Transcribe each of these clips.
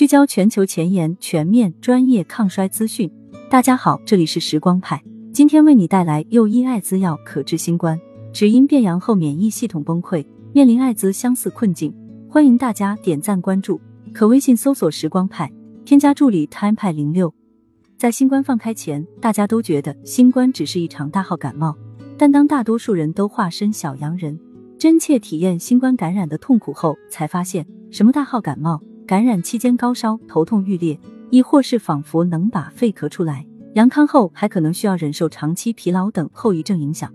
聚焦全球前沿、全面、专业抗衰资讯。大家好，这里是时光派，今天为你带来又一艾滋药可治新冠，只因变阳后免疫系统崩溃，面临艾滋相似困境。欢迎大家点赞关注，可微信搜索“时光派”，添加助理 “time 派零六”。在新冠放开前，大家都觉得新冠只是一场大号感冒，但当大多数人都化身小阳人，真切体验新冠感染的痛苦后，才发现什么大号感冒。感染期间高烧、头痛欲裂，亦或是仿佛能把肺咳出来；阳康后还可能需要忍受长期疲劳等后遗症影响。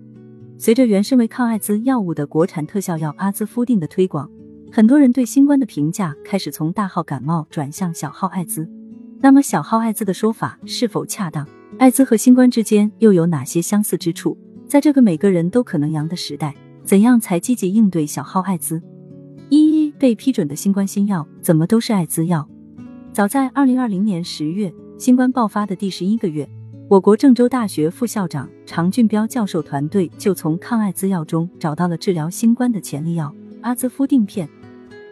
随着原身为抗艾滋药物的国产特效药阿兹夫定的推广，很多人对新冠的评价开始从大号感冒转向小号艾滋。那么，小号艾滋的说法是否恰当？艾滋和新冠之间又有哪些相似之处？在这个每个人都可能阳的时代，怎样才积极应对小号艾滋？一一被批准的新冠新药怎么都是艾滋药？早在二零二零年十月，新冠爆发的第十一个月，我国郑州大学副校长常俊彪教授团队就从抗艾滋药中找到了治疗新冠的潜力药阿兹夫定片。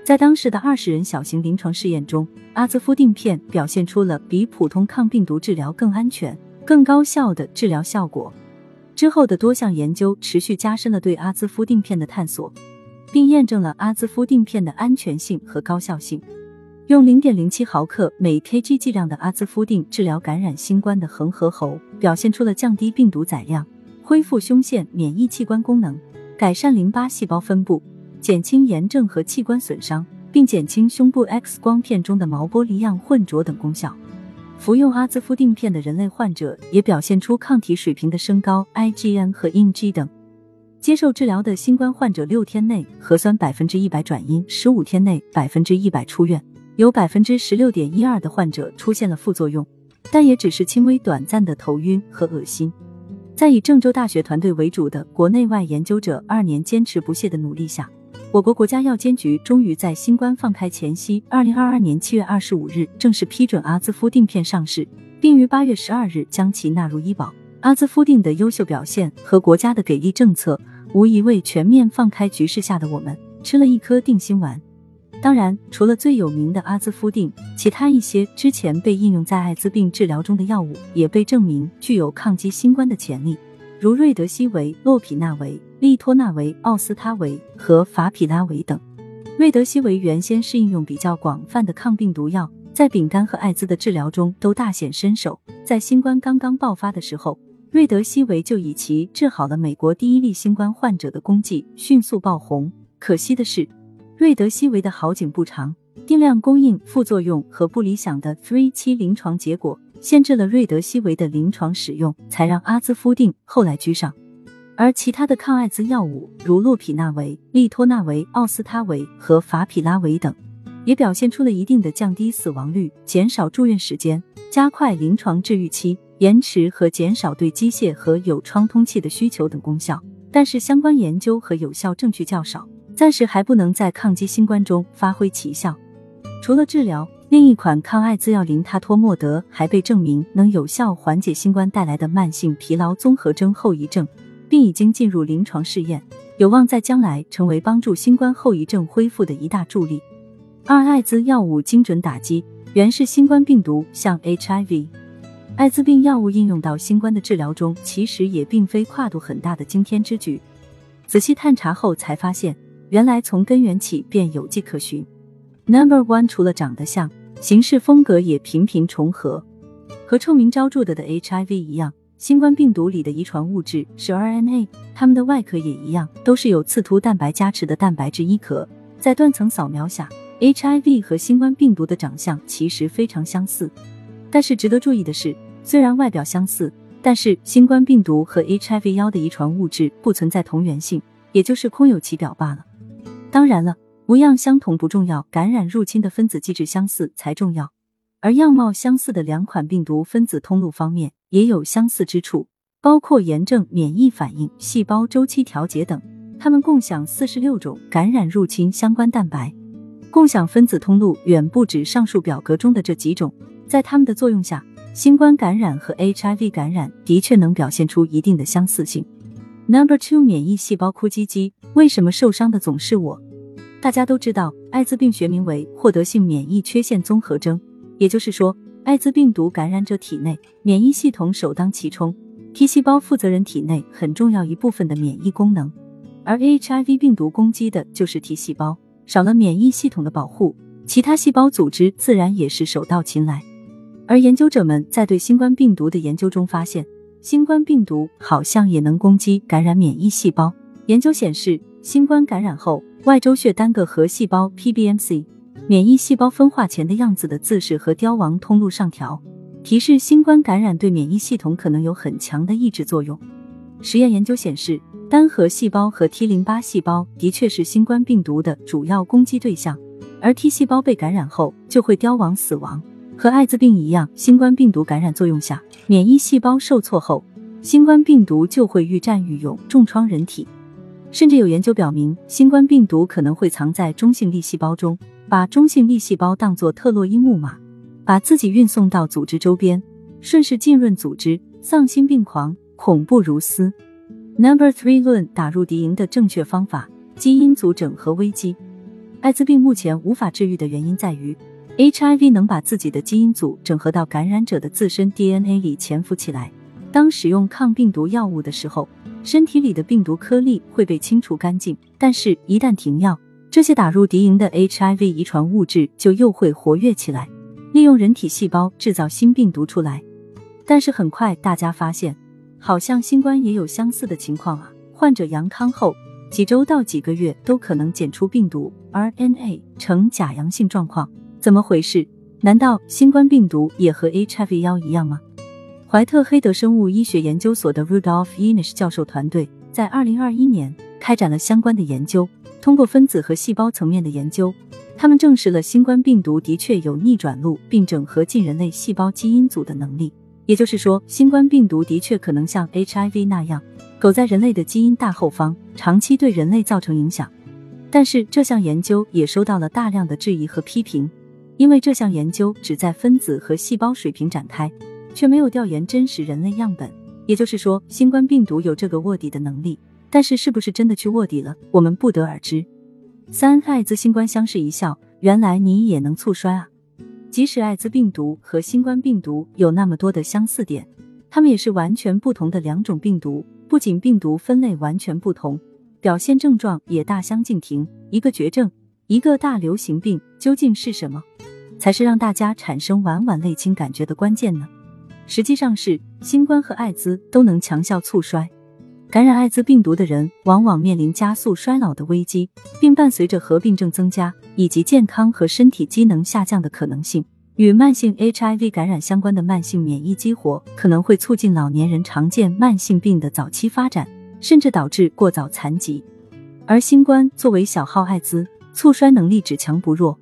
在当时的二十人小型临床试验中，阿兹夫定片表现出了比普通抗病毒治疗更安全、更高效的治疗效果。之后的多项研究持续加深了对阿兹夫定片的探索。并验证了阿兹夫定片的安全性和高效性。用零点零七毫克每 kg 剂量的阿兹夫定治疗感染新冠的恒河猴，表现出了降低病毒载量、恢复胸腺免疫器官功能、改善淋巴细胞分布、减轻炎症和器官损伤，并减轻胸部 X 光片中的毛玻璃样混浊等功效。服用阿兹夫定片的人类患者也表现出抗体水平的升高，IgM 和 IgG 等。接受治疗的新冠患者六天内核酸百分之一百转阴，十五天内百分之一百出院，有百分之十六点一二的患者出现了副作用，但也只是轻微短暂的头晕和恶心。在以郑州大学团队为主的国内外研究者二年坚持不懈的努力下，我国国家药监局终于在新冠放开前夕，二零二二年七月二十五日正式批准阿兹夫定片上市，并于八月十二日将其纳入医保。阿兹夫定的优秀表现和国家的给力政策。无疑为全面放开局势下的我们吃了一颗定心丸。当然，除了最有名的阿兹夫定，其他一些之前被应用在艾滋病治疗中的药物也被证明具有抗击新冠的潜力，如瑞德西韦、洛匹那韦、利托那韦、奥司他韦和法匹拉韦等。瑞德西韦原先是应用比较广泛的抗病毒药，在丙肝和艾滋的治疗中都大显身手。在新冠刚刚爆发的时候。瑞德西韦就以其治好了美国第一例新冠患者的功绩迅速爆红。可惜的是，瑞德西韦的好景不长，定量供应、副作用和不理想的 Three 期临床结果限制了瑞德西韦的临床使用，才让阿兹夫定后来居上。而其他的抗艾滋药物，如洛匹那韦、利托那韦、奥司他韦和法匹拉韦等，也表现出了一定的降低死亡率、减少住院时间、加快临床治愈期。延迟和减少对机械和有创通气的需求等功效，但是相关研究和有效证据较少，暂时还不能在抗击新冠中发挥奇效。除了治疗，另一款抗艾滋药林他托莫德还被证明能有效缓解新冠带来的慢性疲劳综合征后遗症，并已经进入临床试验，有望在将来成为帮助新冠后遗症恢复的一大助力。二、艾滋药物精准打击原是新冠病毒向 HIV。艾滋病药物应用到新冠的治疗中，其实也并非跨度很大的惊天之举。仔细探查后才发现，原来从根源起便有迹可循。Number one 除了长得像，行事风格也频频重合。和臭名昭著的的 HIV 一样，新冠病毒里的遗传物质是 RNA，它们的外壳也一样，都是有刺突蛋白加持的蛋白质衣壳。在断层扫描下，HIV 和新冠病毒的长相其实非常相似。但是值得注意的是，虽然外表相似，但是新冠病毒和 HIV 幺的遗传物质不存在同源性，也就是空有其表罢了。当然了，模样相同不重要，感染入侵的分子机制相似才重要。而样貌相似的两款病毒分子通路方面也有相似之处，包括炎症、免疫反应、细胞周期调节等，它们共享四十六种感染入侵相关蛋白，共享分子通路远不止上述表格中的这几种。在它们的作用下，新冠感染和 HIV 感染的确能表现出一定的相似性。Number two，免疫细胞哭唧唧，为什么受伤的总是我？大家都知道，艾滋病学名为获得性免疫缺陷综合征，也就是说，艾滋病毒感染者体内免疫系统首当其冲，T 细胞负责人体内很重要一部分的免疫功能，而 HIV 病毒攻击的就是 T 细胞，少了免疫系统的保护，其他细胞组织自然也是手到擒来。而研究者们在对新冠病毒的研究中发现，新冠病毒好像也能攻击感染免疫细胞。研究显示，新冠感染后，外周血单个核细胞 （PBMC） 免疫细胞分化前的样子的自噬和凋亡通路上调，提示新冠感染对免疫系统可能有很强的抑制作用。实验研究显示，单核细胞和 T 淋巴细胞的确是新冠病毒的主要攻击对象，而 T 细胞被感染后就会凋亡死亡。和艾滋病一样，新冠病毒感染作用下，免疫细胞受挫后，新冠病毒就会愈战愈勇，重创人体。甚至有研究表明，新冠病毒可能会藏在中性粒细胞中，把中性粒细胞当作特洛伊木马，把自己运送到组织周边，顺势浸润组织，丧心病狂，恐怖如斯。Number three 论打入敌营的正确方法：基因组整合危机。艾滋病目前无法治愈的原因在于。HIV 能把自己的基因组整合到感染者的自身 DNA 里潜伏起来。当使用抗病毒药物的时候，身体里的病毒颗粒会被清除干净。但是，一旦停药，这些打入敌营的 HIV 遗传物质就又会活跃起来，利用人体细胞制造新病毒出来。但是很快，大家发现，好像新冠也有相似的情况啊！患者阳康后，几周到几个月都可能检出病毒 RNA 呈假阳性状况。怎么回事？难道新冠病毒也和 HIV 幺一样吗？怀特黑德生物医学研究所的 Rudolf Inish 教授团队在二零二一年开展了相关的研究。通过分子和细胞层面的研究，他们证实了新冠病毒的确有逆转录并整合进人类细胞基因组的能力。也就是说，新冠病毒的确可能像 HIV 那样，苟在人类的基因大后方，长期对人类造成影响。但是这项研究也收到了大量的质疑和批评。因为这项研究只在分子和细胞水平展开，却没有调研真实人类样本。也就是说，新冠病毒有这个卧底的能力，但是是不是真的去卧底了，我们不得而知。三，艾滋新冠相视一笑，原来你也能促衰啊！即使艾滋病毒和新冠病毒有那么多的相似点，它们也是完全不同的两种病毒。不仅病毒分类完全不同，表现症状也大相径庭。一个绝症，一个大流行病，究竟是什么？才是让大家产生晚晚泪倾感觉的关键呢。实际上是新冠和艾滋都能强效促衰，感染艾滋病毒的人往往面临加速衰老的危机，并伴随着合并症增加以及健康和身体机能下降的可能性。与慢性 HIV 感染相关的慢性免疫激活，可能会促进老年人常见慢性病的早期发展，甚至导致过早残疾。而新冠作为小号艾滋，促衰能力只强不弱。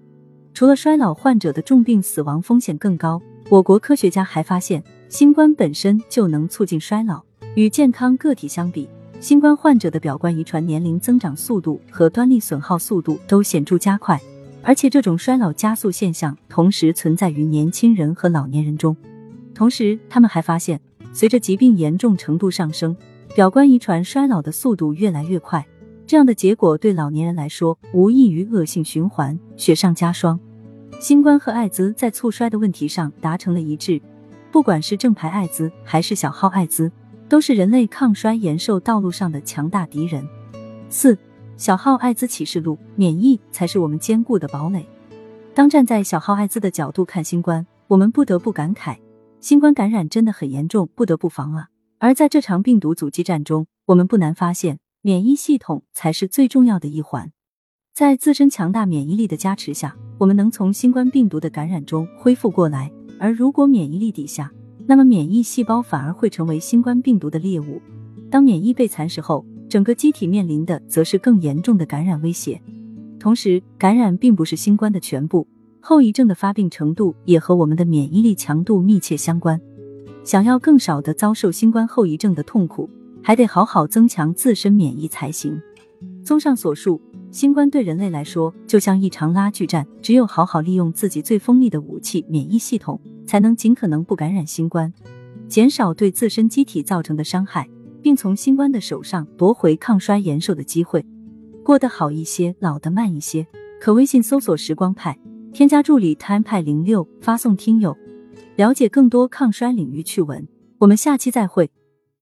除了衰老患者的重病死亡风险更高，我国科学家还发现，新冠本身就能促进衰老。与健康个体相比，新冠患者的表观遗传年龄增长速度和端粒损耗速度都显著加快，而且这种衰老加速现象同时存在于年轻人和老年人中。同时，他们还发现，随着疾病严重程度上升，表观遗传衰老的速度越来越快。这样的结果对老年人来说，无异于恶性循环，雪上加霜。新冠和艾滋在促衰的问题上达成了一致，不管是正牌艾滋还是小号艾滋，都是人类抗衰延寿道路上的强大敌人。四小号艾滋启示录：免疫才是我们坚固的堡垒。当站在小号艾滋的角度看新冠，我们不得不感慨，新冠感染真的很严重，不得不防啊。而在这场病毒阻击战中，我们不难发现。免疫系统才是最重要的一环，在自身强大免疫力的加持下，我们能从新冠病毒的感染中恢复过来。而如果免疫力低下，那么免疫细胞反而会成为新冠病毒的猎物。当免疫被蚕食后，整个机体面临的则是更严重的感染威胁。同时，感染并不是新冠的全部，后遗症的发病程度也和我们的免疫力强度密切相关。想要更少的遭受新冠后遗症的痛苦。还得好好增强自身免疫才行。综上所述，新冠对人类来说就像一场拉锯战，只有好好利用自己最锋利的武器——免疫系统，才能尽可能不感染新冠，减少对自身机体造成的伤害，并从新冠的手上夺回抗衰延寿的机会，过得好一些，老得慢一些。可微信搜索“时光派”，添加助理 “time 派零六”，发送“听友”，了解更多抗衰领域趣闻。我们下期再会。